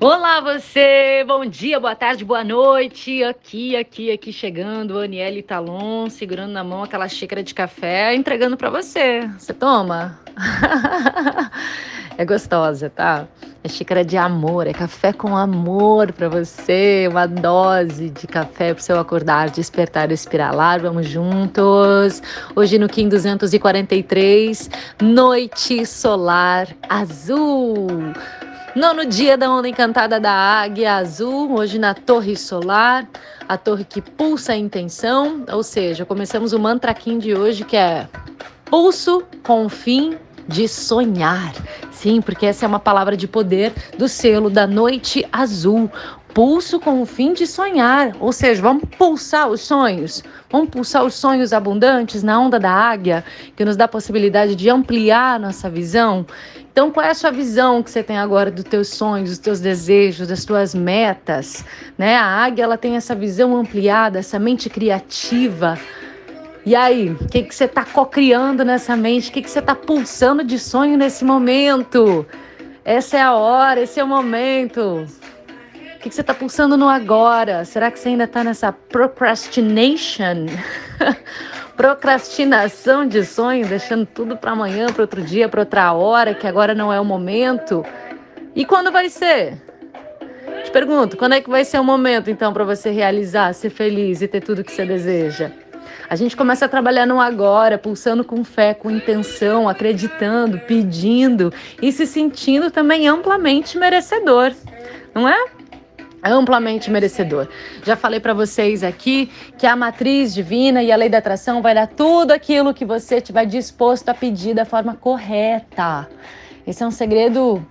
Olá você, bom dia, boa tarde, boa noite. Aqui, aqui, aqui chegando, Aniele Talon, segurando na mão aquela xícara de café, entregando para você. Você toma? é gostosa, tá? É xícara de amor, é café com amor para você, uma dose de café para seu acordar, despertar, espiralar. Vamos juntos. Hoje no Kim 243, noite solar azul. Nono dia da onda encantada da Águia Azul, hoje na Torre Solar, a torre que pulsa a intenção, ou seja, começamos o mantra de hoje que é pulso com o fim de sonhar. Sim, porque essa é uma palavra de poder do selo da noite azul. Pulso com o fim de sonhar, ou seja, vamos pulsar os sonhos, vamos pulsar os sonhos abundantes na onda da águia, que nos dá a possibilidade de ampliar nossa visão. Então, qual é a sua visão que você tem agora dos teus sonhos, dos teus desejos, das tuas metas? Né? A águia ela tem essa visão ampliada, essa mente criativa. E aí, o que, que você está co-criando nessa mente? O que, que você está pulsando de sonho nesse momento? Essa é a hora, esse é o momento. Que você está pulsando no agora? Será que você ainda está nessa procrastination? procrastinação de sonho, deixando tudo para amanhã, para outro dia, para outra hora, que agora não é o momento. E quando vai ser? Te pergunto, quando é que vai ser o momento então para você realizar, ser feliz e ter tudo que você deseja? A gente começa a trabalhar no agora, pulsando com fé, com intenção, acreditando, pedindo e se sentindo também amplamente merecedor, não é? Amplamente merecedor. Já falei para vocês aqui que a matriz divina e a lei da atração vai dar tudo aquilo que você tiver disposto a pedir da forma correta. Esse é um segredo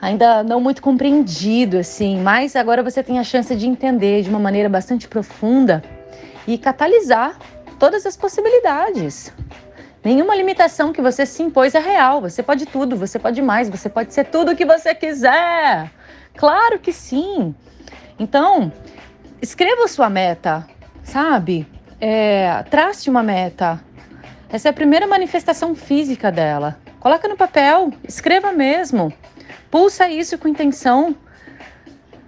ainda não muito compreendido assim, mas agora você tem a chance de entender de uma maneira bastante profunda e catalisar todas as possibilidades. Nenhuma limitação que você se impôs é real. Você pode tudo, você pode mais, você pode ser tudo o que você quiser. Claro que sim. Então, escreva sua meta, sabe? É, trace uma meta. Essa é a primeira manifestação física dela. Coloca no papel, escreva mesmo. Pulsa isso com intenção.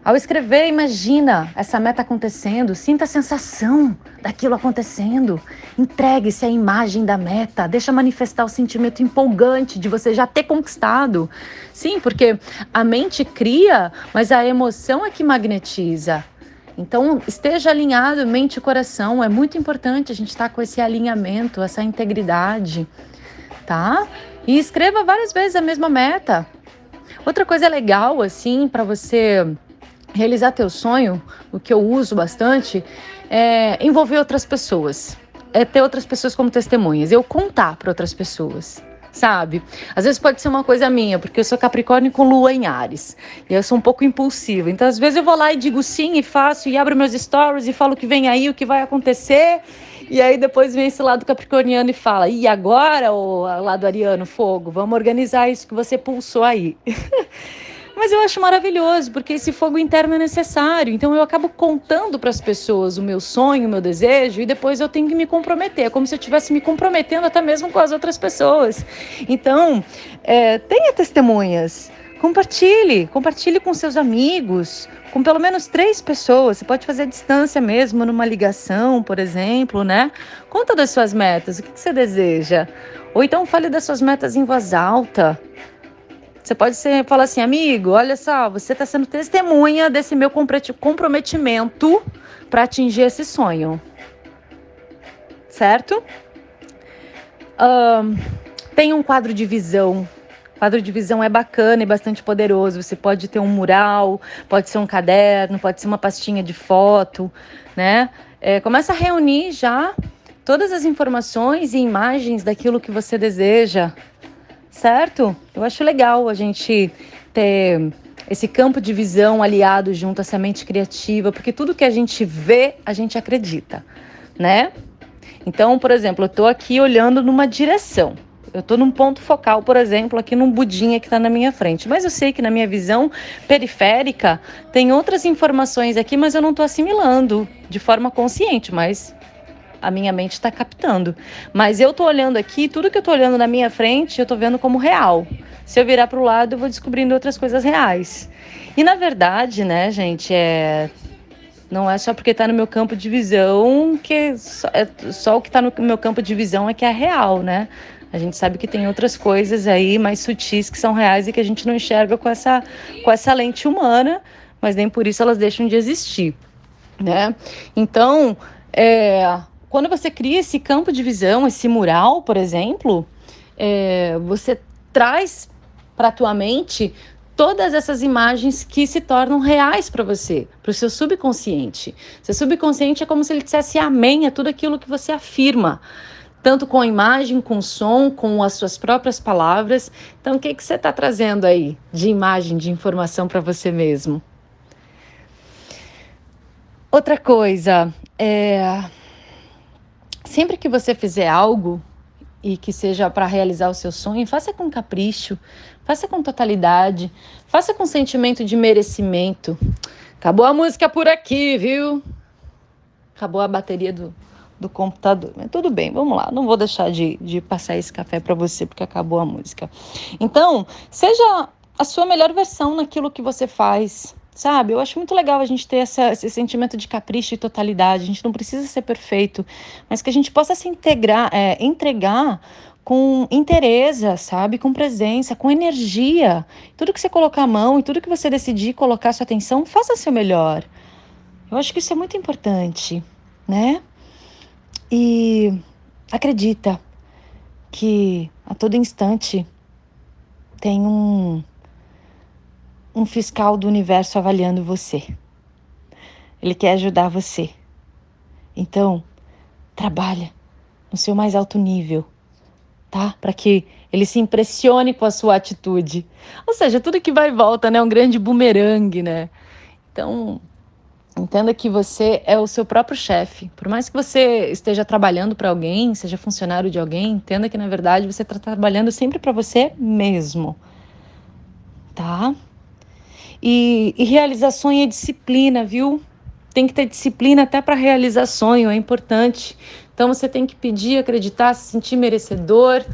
Ao escrever, imagina essa meta acontecendo, sinta a sensação daquilo acontecendo. Entregue-se à imagem da meta, deixa manifestar o sentimento empolgante de você já ter conquistado. Sim, porque a mente cria, mas a emoção é que magnetiza. Então, esteja alinhado mente e coração. É muito importante a gente estar tá com esse alinhamento, essa integridade, tá? E escreva várias vezes a mesma meta. Outra coisa legal, assim, para você realizar teu sonho, o que eu uso bastante, é envolver outras pessoas. É ter outras pessoas como testemunhas. Eu contar para outras pessoas sabe? Às vezes pode ser uma coisa minha, porque eu sou Capricórnio com lua em Ares. E eu sou um pouco impulsiva. Então, às vezes eu vou lá e digo sim e faço e abro meus stories e falo o que vem aí, o que vai acontecer. E aí depois vem esse lado capricorniano e fala: "E agora, o lado ariano, fogo, vamos organizar isso que você pulsou aí". Mas eu acho maravilhoso, porque esse fogo interno é necessário. Então eu acabo contando para as pessoas o meu sonho, o meu desejo, e depois eu tenho que me comprometer. É como se eu estivesse me comprometendo até mesmo com as outras pessoas. Então, é, tenha testemunhas. Compartilhe, compartilhe com seus amigos, com pelo menos três pessoas. Você pode fazer a distância mesmo, numa ligação, por exemplo, né? Conta das suas metas, o que, que você deseja. Ou então fale das suas metas em voz alta. Você pode ser, falar assim, amigo, olha só, você está sendo testemunha desse meu comprometimento para atingir esse sonho. Certo? Tem um quadro de visão. Quadro de visão é bacana e bastante poderoso. Você pode ter um mural, pode ser um caderno, pode ser uma pastinha de foto, né? É, começa a reunir já todas as informações e imagens daquilo que você deseja certo? Eu acho legal a gente ter esse campo de visão aliado junto à semente criativa, porque tudo que a gente vê, a gente acredita, né? Então, por exemplo, eu estou aqui olhando numa direção. Eu estou num ponto focal, por exemplo, aqui num budinha que está na minha frente. Mas eu sei que na minha visão periférica tem outras informações aqui, mas eu não estou assimilando de forma consciente. Mas a minha mente está captando. Mas eu tô olhando aqui, tudo que eu tô olhando na minha frente, eu tô vendo como real. Se eu virar para o lado, eu vou descobrindo outras coisas reais. E na verdade, né, gente, é não é só porque está no meu campo de visão que só, é, só o que está no meu campo de visão é que é real, né? A gente sabe que tem outras coisas aí mais sutis que são reais e que a gente não enxerga com essa, com essa lente humana, mas nem por isso elas deixam de existir, né? Então, é, quando você cria esse campo de visão, esse mural, por exemplo, é, você traz para a tua mente todas essas imagens que se tornam reais para você, para o seu subconsciente. Seu subconsciente é como se ele dissesse amém a tudo aquilo que você afirma, tanto com a imagem, com o som, com as suas próprias palavras. Então, o que, que você está trazendo aí de imagem, de informação para você mesmo? Outra coisa, é... sempre que você fizer algo e que seja para realizar o seu sonho, faça com capricho, Faça com totalidade, faça com sentimento de merecimento. Acabou a música por aqui, viu? Acabou a bateria do, do computador. Mas tudo bem, vamos lá. Não vou deixar de, de passar esse café para você porque acabou a música. Então, seja a sua melhor versão naquilo que você faz. Sabe, eu acho muito legal a gente ter essa, esse sentimento de capricho e totalidade. A gente não precisa ser perfeito, mas que a gente possa se integrar, é, entregar com interesse, sabe? Com presença, com energia. Tudo que você colocar a mão e tudo que você decidir colocar sua atenção, faça seu melhor. Eu acho que isso é muito importante, né? E acredita que a todo instante tem um, um fiscal do universo avaliando você. Ele quer ajudar você. Então, trabalha no seu mais alto nível tá? Para que ele se impressione com a sua atitude. Ou seja, tudo que vai e volta, né? Um grande bumerangue, né? Então, entenda que você é o seu próprio chefe. Por mais que você esteja trabalhando para alguém, seja funcionário de alguém, entenda que na verdade você está trabalhando sempre para você mesmo, tá? E, e realizar sonho é disciplina, viu? Tem que ter disciplina até para realizar sonho, é importante. Então você tem que pedir, acreditar, se sentir merecedor,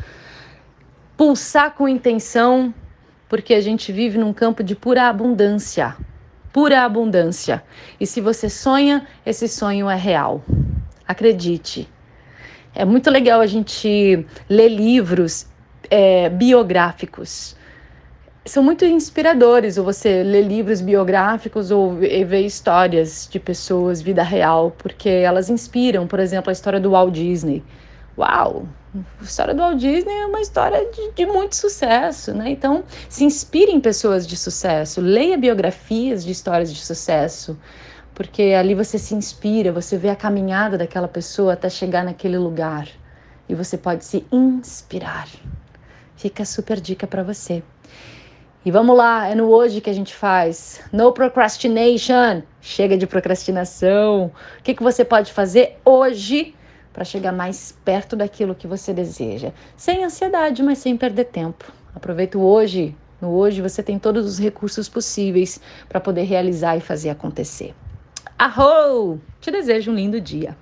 pulsar com intenção, porque a gente vive num campo de pura abundância. Pura abundância. E se você sonha, esse sonho é real. Acredite. É muito legal a gente ler livros é, biográficos são muito inspiradores, ou você lê livros biográficos ou ver histórias de pessoas, vida real, porque elas inspiram, por exemplo, a história do Walt Disney. Uau! A história do Walt Disney é uma história de, de muito sucesso, né? Então, se inspire em pessoas de sucesso, leia biografias de histórias de sucesso, porque ali você se inspira, você vê a caminhada daquela pessoa até chegar naquele lugar e você pode se inspirar. Fica super dica para você. E vamos lá, é no hoje que a gente faz. No procrastination. Chega de procrastinação. O que, que você pode fazer hoje para chegar mais perto daquilo que você deseja? Sem ansiedade, mas sem perder tempo. Aproveita o hoje. No hoje você tem todos os recursos possíveis para poder realizar e fazer acontecer. Arro! Te desejo um lindo dia.